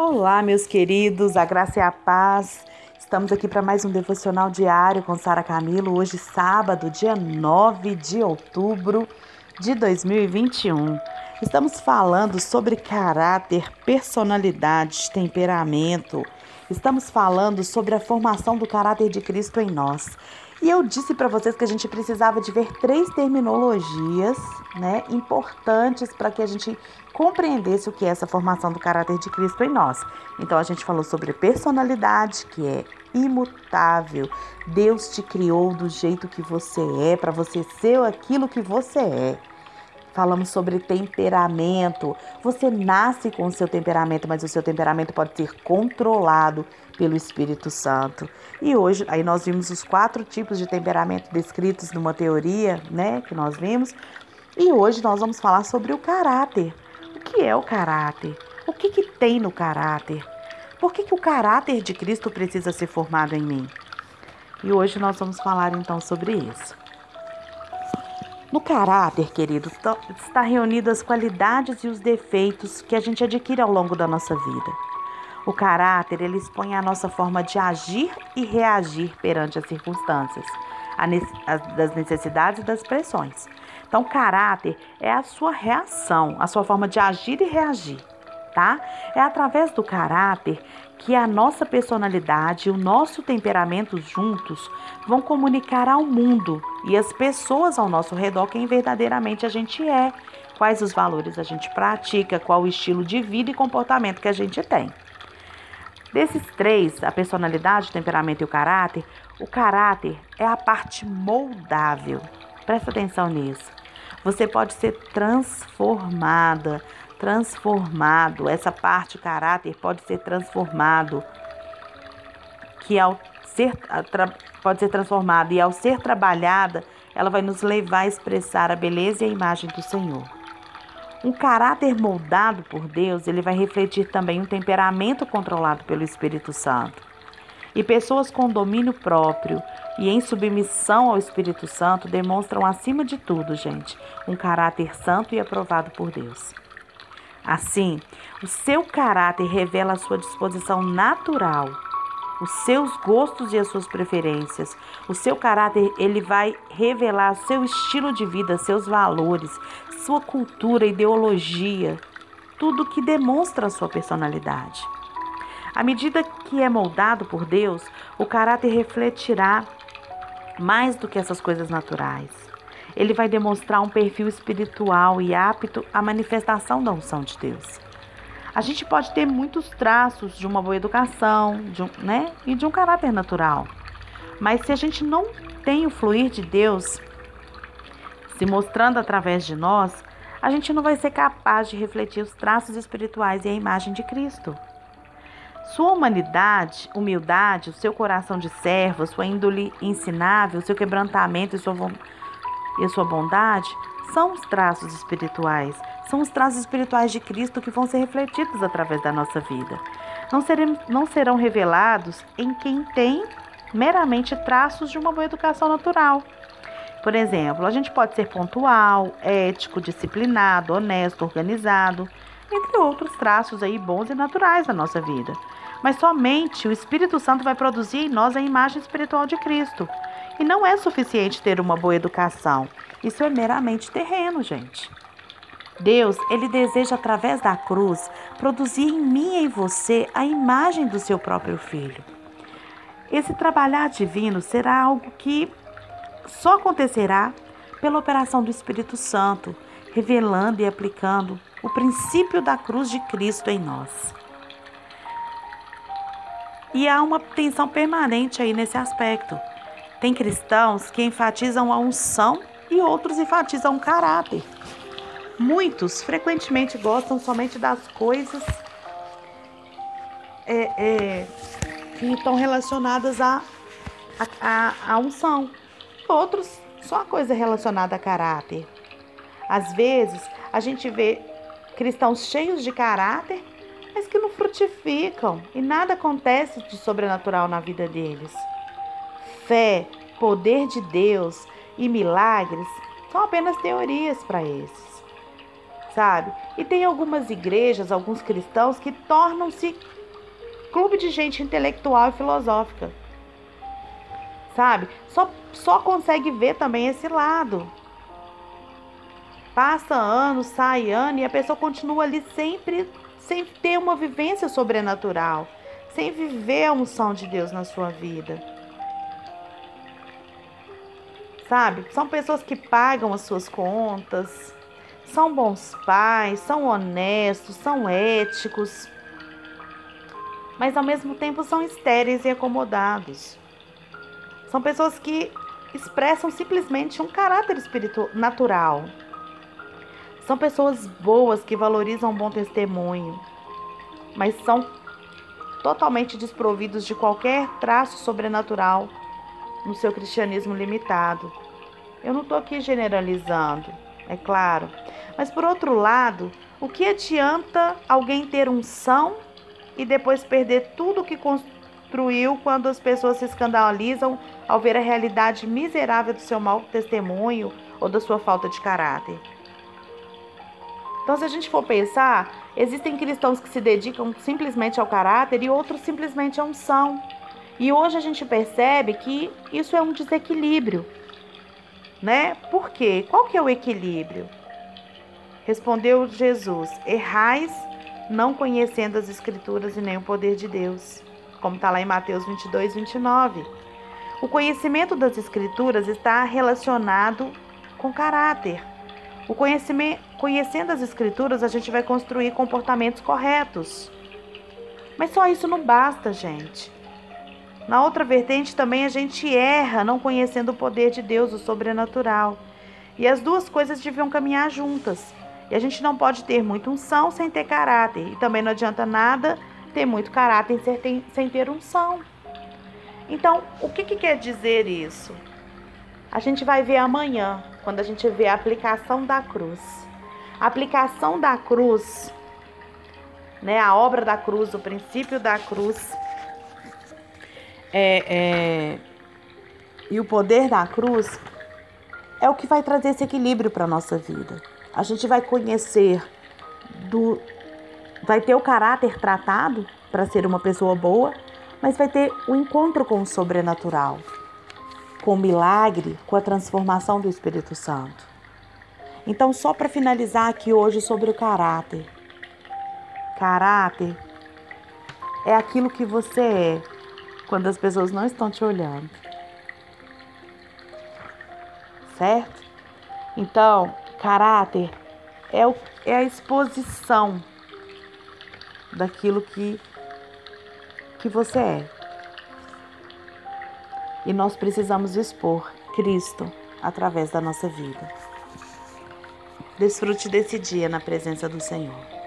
Olá, meus queridos, a graça e a paz. Estamos aqui para mais um devocional diário com Sara Camilo, hoje sábado, dia 9 de outubro de 2021. Estamos falando sobre caráter, personalidade, temperamento. Estamos falando sobre a formação do caráter de Cristo em nós. E eu disse para vocês que a gente precisava de ver três terminologias, né, importantes para que a gente compreendesse o que é essa formação do caráter de Cristo em nós. Então a gente falou sobre personalidade, que é imutável. Deus te criou do jeito que você é, para você ser aquilo que você é. Falamos sobre temperamento. Você nasce com o seu temperamento, mas o seu temperamento pode ser controlado pelo Espírito Santo. E hoje, aí nós vimos os quatro tipos de temperamento descritos numa teoria, né, que nós vimos. E hoje nós vamos falar sobre o caráter. O que é o caráter? O que, que tem no caráter? Por que, que o caráter de Cristo precisa ser formado em mim? E hoje nós vamos falar então sobre isso. No caráter, querido, está reunido as qualidades e os defeitos que a gente adquire ao longo da nossa vida. O caráter, ele expõe a nossa forma de agir e reagir perante as circunstâncias, das necessidades e das pressões. Então, caráter é a sua reação, a sua forma de agir e reagir, tá? É através do caráter que a nossa personalidade e o nosso temperamento juntos vão comunicar ao mundo e às pessoas ao nosso redor quem verdadeiramente a gente é, quais os valores a gente pratica, qual o estilo de vida e comportamento que a gente tem. Desses três, a personalidade, o temperamento e o caráter, o caráter é a parte moldável. Presta atenção nisso. Você pode ser transformada transformado. Essa parte, caráter, pode ser transformado. Que ao ser pode ser transformada e ao ser trabalhada, ela vai nos levar a expressar a beleza e a imagem do Senhor. Um caráter moldado por Deus, ele vai refletir também um temperamento controlado pelo Espírito Santo. E pessoas com domínio próprio e em submissão ao Espírito Santo demonstram, acima de tudo, gente, um caráter santo e aprovado por Deus. Assim, o seu caráter revela a sua disposição natural, os seus gostos e as suas preferências. O seu caráter, ele vai revelar seu estilo de vida, seus valores, sua cultura, ideologia, tudo que demonstra a sua personalidade. À medida que é moldado por Deus, o caráter refletirá mais do que essas coisas naturais ele vai demonstrar um perfil espiritual e apto à manifestação da unção de Deus. A gente pode ter muitos traços de uma boa educação, de um, né, e de um caráter natural. Mas se a gente não tem o fluir de Deus se mostrando através de nós, a gente não vai ser capaz de refletir os traços espirituais e a imagem de Cristo. Sua humanidade, humildade, o seu coração de servo, sua índole ensinável, seu quebrantamento e sua e sua bondade são os traços espirituais, são os traços espirituais de Cristo que vão ser refletidos através da nossa vida. Não, seremos, não serão revelados em quem tem meramente traços de uma boa educação natural. Por exemplo, a gente pode ser pontual, ético, disciplinado, honesto, organizado, entre outros traços aí bons e naturais da nossa vida. Mas somente o Espírito Santo vai produzir em nós a imagem espiritual de Cristo. E não é suficiente ter uma boa educação. Isso é meramente terreno, gente. Deus, ele deseja através da cruz produzir em mim e em você a imagem do seu próprio filho. Esse trabalhar divino será algo que só acontecerá pela operação do Espírito Santo, revelando e aplicando o princípio da cruz de Cristo em nós. E há uma tensão permanente aí nesse aspecto. Tem cristãos que enfatizam a unção e outros enfatizam o caráter. Muitos frequentemente gostam somente das coisas é, é, que estão relacionadas à a, a, a, unção. Outros só a coisa relacionada a caráter. Às vezes a gente vê cristãos cheios de caráter, mas que não frutificam e nada acontece de sobrenatural na vida deles fé, poder de Deus e milagres são apenas teorias para esses. sabe? E tem algumas igrejas, alguns cristãos que tornam-se clube de gente intelectual e filosófica. Sabe? Só, só consegue ver também esse lado. Passa ano, sai ano e a pessoa continua ali sempre sem ter uma vivência sobrenatural, sem viver a unção de Deus na sua vida. Sabe? São pessoas que pagam as suas contas, são bons pais, são honestos, são éticos, mas ao mesmo tempo são estéreis e acomodados. São pessoas que expressam simplesmente um caráter espiritual natural. São pessoas boas que valorizam um bom testemunho, mas são totalmente desprovidos de qualquer traço sobrenatural no seu cristianismo limitado. Eu não estou aqui generalizando, é claro. Mas por outro lado, o que adianta alguém ter unção e depois perder tudo o que construiu quando as pessoas se escandalizam ao ver a realidade miserável do seu mau testemunho ou da sua falta de caráter? Então, se a gente for pensar, existem cristãos que se dedicam simplesmente ao caráter e outros simplesmente à unção. E hoje a gente percebe que isso é um desequilíbrio, né? Por quê? Qual que é o equilíbrio? Respondeu Jesus: Errais não conhecendo as Escrituras e nem o poder de Deus, como está lá em Mateus 22, 29. O conhecimento das Escrituras está relacionado com caráter. O conhecimento, conhecendo as Escrituras, a gente vai construir comportamentos corretos. Mas só isso não basta, gente. Na outra vertente também a gente erra não conhecendo o poder de Deus, o sobrenatural. E as duas coisas deviam caminhar juntas. E a gente não pode ter muita unção sem ter caráter. E também não adianta nada ter muito caráter sem ter unção. Então, o que, que quer dizer isso? A gente vai ver amanhã, quando a gente vê a aplicação da cruz. A aplicação da cruz, né, a obra da cruz, o princípio da cruz, é, é, e o poder da cruz é o que vai trazer esse equilíbrio para a nossa vida. A gente vai conhecer do. Vai ter o caráter tratado para ser uma pessoa boa, mas vai ter o encontro com o sobrenatural, com o milagre, com a transformação do Espírito Santo. Então, só para finalizar aqui hoje sobre o caráter. Caráter é aquilo que você é quando as pessoas não estão te olhando. Certo? Então, caráter é, o, é a exposição daquilo que, que você é. E nós precisamos expor Cristo através da nossa vida. Desfrute desse dia na presença do Senhor.